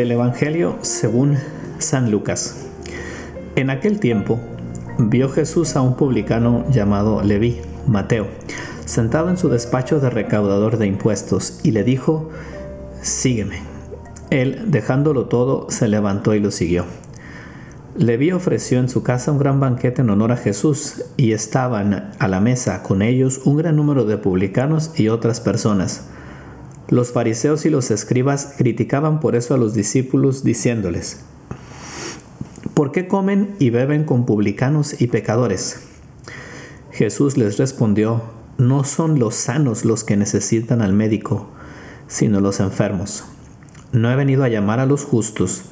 Del Evangelio según San Lucas. En aquel tiempo vio Jesús a un publicano llamado Leví, Mateo, sentado en su despacho de recaudador de impuestos, y le dijo, Sígueme. Él, dejándolo todo, se levantó y lo siguió. Leví ofreció en su casa un gran banquete en honor a Jesús, y estaban a la mesa con ellos un gran número de publicanos y otras personas. Los fariseos y los escribas criticaban por eso a los discípulos diciéndoles, ¿por qué comen y beben con publicanos y pecadores? Jesús les respondió, no son los sanos los que necesitan al médico, sino los enfermos. No he venido a llamar a los justos,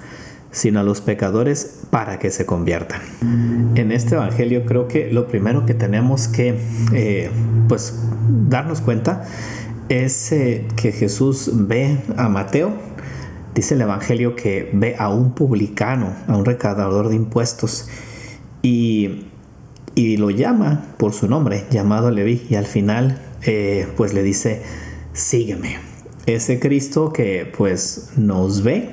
sino a los pecadores para que se conviertan. En este Evangelio creo que lo primero que tenemos que eh, pues darnos cuenta es que Jesús ve a Mateo, dice el Evangelio que ve a un publicano, a un recaudador de impuestos, y, lo llama por su nombre, llamado Leví, y al final eh, pues le dice, sígueme. Ese Cristo que pues nos ve,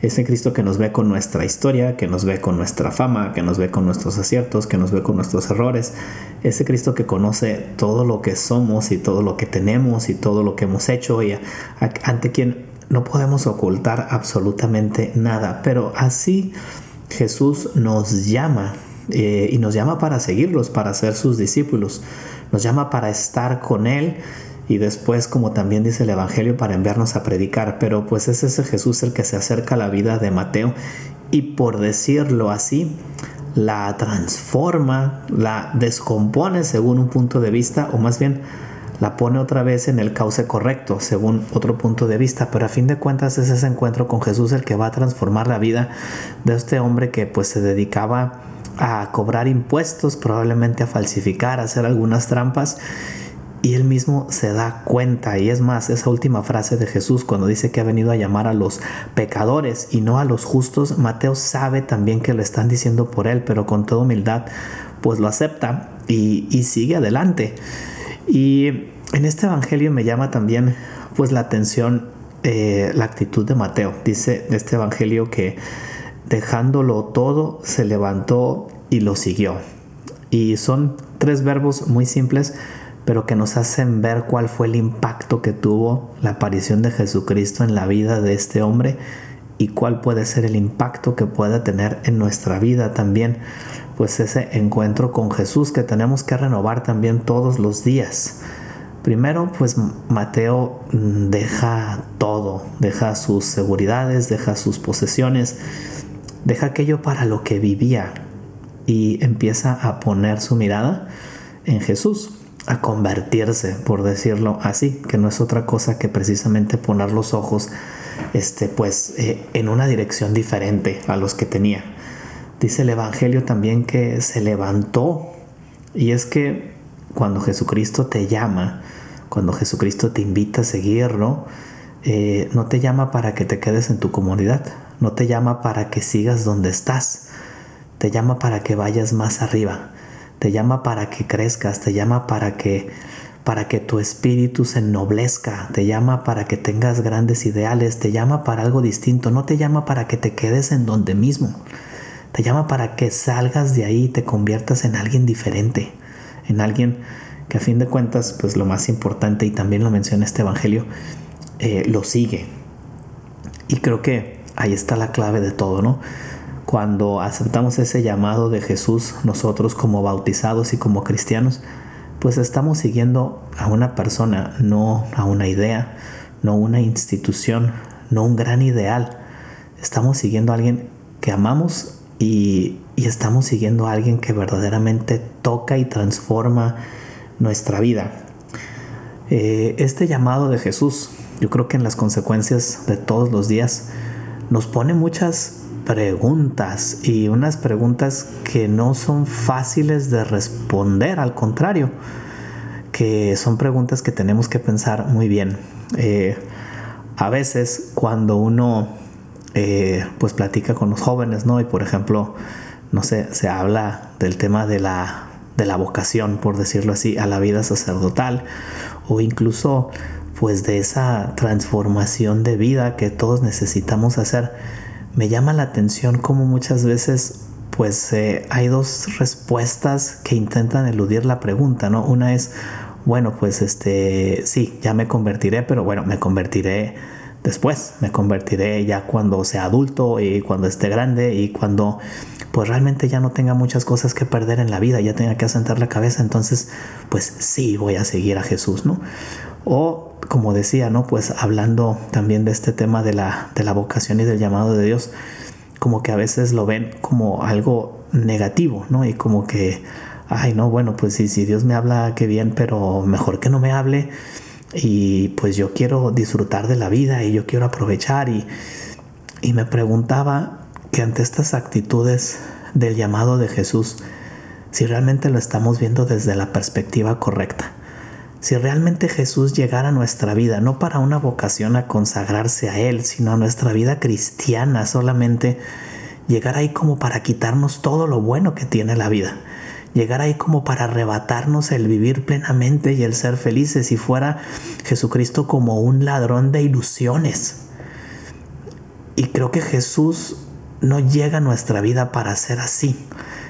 ese Cristo que nos ve con nuestra historia, que nos ve con nuestra fama, que nos ve con nuestros aciertos, que nos ve con nuestros errores. Ese Cristo que conoce todo lo que somos y todo lo que tenemos y todo lo que hemos hecho y ante quien no podemos ocultar absolutamente nada. Pero así Jesús nos llama eh, y nos llama para seguirlos, para ser sus discípulos. Nos llama para estar con Él y después, como también dice el Evangelio, para enviarnos a predicar. Pero pues es ese Jesús el que se acerca a la vida de Mateo y por decirlo así, la transforma, la descompone según un punto de vista, o más bien la pone otra vez en el cauce correcto, según otro punto de vista, pero a fin de cuentas es ese encuentro con Jesús el que va a transformar la vida de este hombre que pues se dedicaba a cobrar impuestos, probablemente a falsificar, a hacer algunas trampas y él mismo se da cuenta, y es más, esa última frase de Jesús cuando dice que ha venido a llamar a los pecadores y no a los justos, Mateo sabe también que lo están diciendo por él, pero con toda humildad, pues lo acepta y, sigue adelante. Y en este evangelio me llama también pues la atención eh, la actitud de Mateo. Dice este evangelio que dejándolo todo se levantó y lo siguió. Y son tres verbos muy simples, pero que nos hacen ver cuál fue el impacto que tuvo la aparición de Jesucristo en la vida de este hombre y cuál puede ser el impacto que pueda tener en nuestra vida también, pues ese encuentro con Jesús que tenemos que renovar también todos los días. Primero, pues Mateo deja todo, deja sus seguridades, deja sus posesiones, deja aquello para lo que vivía y empieza a poner su mirada en Jesús a convertirse, por decirlo así, que no es otra cosa que precisamente poner los ojos este, pues, eh, en una dirección diferente a los que tenía. Dice el Evangelio también que se levantó y es que cuando Jesucristo te llama, cuando Jesucristo te invita a seguirlo, eh, no te llama para que te quedes en tu comunidad, no te llama para que sigas donde estás, te llama para que vayas más arriba, te llama para que crezcas, te llama para que para que tu espíritu se ennoblezca, te llama para que tengas grandes ideales, te llama para algo distinto, no te llama para que te quedes en donde mismo, te llama para que salgas de ahí y te conviertas en alguien diferente, en alguien que a fin de cuentas, pues lo más importante, y también lo menciona este Evangelio, eh, lo sigue. Y creo que ahí está la clave de todo, ¿no? Cuando aceptamos ese llamado de Jesús, nosotros como bautizados y como cristianos, pues estamos siguiendo a una persona, no a una idea, no una institución, no un gran ideal. Estamos siguiendo a alguien que amamos y, estamos siguiendo a alguien que verdaderamente toca y transforma nuestra vida. Eh, este llamado de Jesús, yo creo que en las consecuencias de todos los días, nos pone muchas preguntas y unas preguntas que no son fáciles de responder, al contrario, que son preguntas que tenemos que pensar muy bien. Eh, a veces cuando uno eh, pues platica con los jóvenes, ¿no? Y por ejemplo, no sé, se habla del tema de la, de la vocación, por decirlo así, a la vida sacerdotal, o incluso pues de esa transformación de vida que todos necesitamos hacer, me llama la atención como muchas veces pues eh, hay dos respuestas que intentan eludir la pregunta, ¿no? Una es, bueno, pues este, sí, ya me convertiré, pero bueno, me convertiré después, me convertiré ya cuando sea adulto y cuando esté grande y cuando pues realmente ya no tenga muchas cosas que perder en la vida, ya tenga que asentar la cabeza, entonces pues sí voy a seguir a Jesús, ¿no? O como decía, ¿no? Pues hablando también de este tema de la, de la vocación y del llamado de Dios, como que a veces lo ven como algo negativo, ¿no? Y como que, ay, no, bueno, pues sí, si Dios me habla, qué bien, pero mejor que no me hable. Y pues yo quiero disfrutar de la vida y yo quiero aprovechar. Y, y me preguntaba que ante estas actitudes del llamado de Jesús, si realmente lo estamos viendo desde la perspectiva correcta si realmente Jesús llegara a nuestra vida, no para una vocación a consagrarse a Él, sino a nuestra vida cristiana, solamente llegar ahí como para quitarnos todo lo bueno que tiene la vida, llegar ahí como para arrebatarnos el vivir plenamente y el ser felices, si fuera Jesucristo como un ladrón de ilusiones. Y creo que Jesús no llega a nuestra vida para ser así.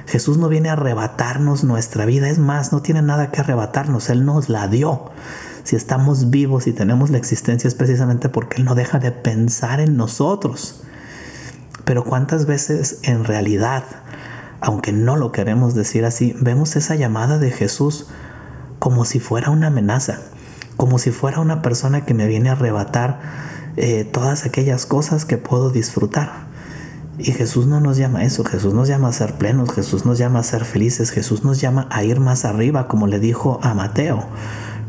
Jesús no viene a arrebatarnos nuestra vida, es más, no tiene nada que arrebatarnos, Él nos la dio. Si estamos vivos y tenemos la existencia es precisamente porque Él no deja de pensar en nosotros. Pero cuántas veces en realidad, aunque no lo queremos decir así, vemos esa llamada de Jesús como si fuera una amenaza, como si fuera una persona que me viene a arrebatar eh, todas aquellas cosas que puedo disfrutar. Y Jesús no nos llama a eso, Jesús nos llama a ser plenos, Jesús nos llama a ser felices, Jesús nos llama a ir más arriba, como le dijo a Mateo.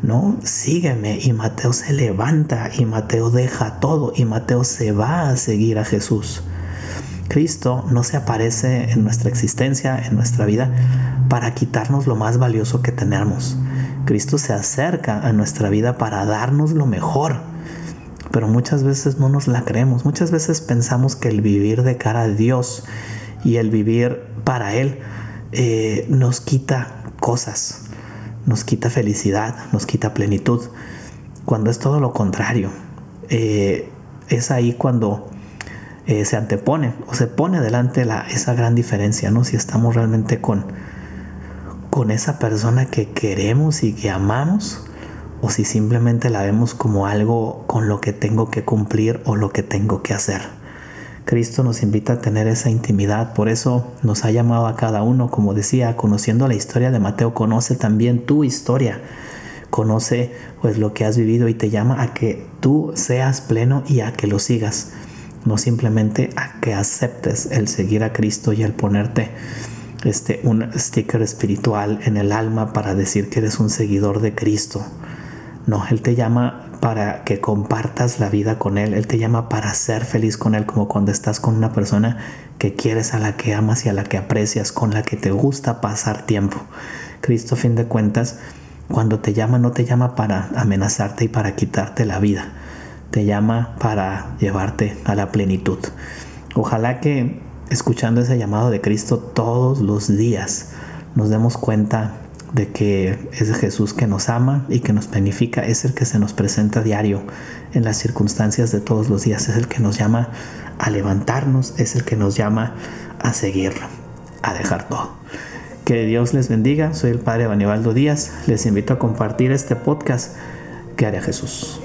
¿no? Sígueme y Mateo se levanta y Mateo deja todo y Mateo se va a seguir a Jesús. Cristo no se aparece en nuestra existencia, en nuestra vida, para quitarnos lo más valioso que tenemos. Cristo se acerca a nuestra vida para darnos lo mejor pero muchas veces no nos la creemos. Muchas veces pensamos que el vivir de cara a Dios y el vivir para Él eh, nos quita cosas, nos quita felicidad, nos quita plenitud, cuando es todo lo contrario. Eh, es ahí cuando eh, se antepone o se pone delante la, esa gran diferencia, ¿no? Si estamos realmente con, con esa persona que queremos y que amamos o si simplemente la vemos como algo con lo que tengo que cumplir o lo que tengo que hacer. Cristo nos invita a tener esa intimidad, por eso nos ha llamado a cada uno, como decía, conociendo la historia de Mateo, conoce también tu historia, conoce pues lo que has vivido y te llama a que tú seas pleno y a que lo sigas, no simplemente a que aceptes el seguir a Cristo y el ponerte este un sticker espiritual en el alma para decir que eres un seguidor de Cristo. No, Él te llama para que compartas la vida con Él. Él te llama para ser feliz con Él, como cuando estás con una persona que quieres, a la que amas y a la que aprecias, con la que te gusta pasar tiempo. Cristo, a fin de cuentas, cuando te llama, no te llama para amenazarte y para quitarte la vida. Te llama para llevarte a la plenitud. Ojalá que escuchando ese llamado de Cristo todos los días nos demos cuenta de que es Jesús que nos ama y que nos planifica, es el que se nos presenta a diario en las circunstancias de todos los días, es el que nos llama a levantarnos, es el que nos llama a seguir, a dejar todo. Que Dios les bendiga, soy el Padre Banibaldo Díaz, les invito a compartir este podcast que hará Jesús.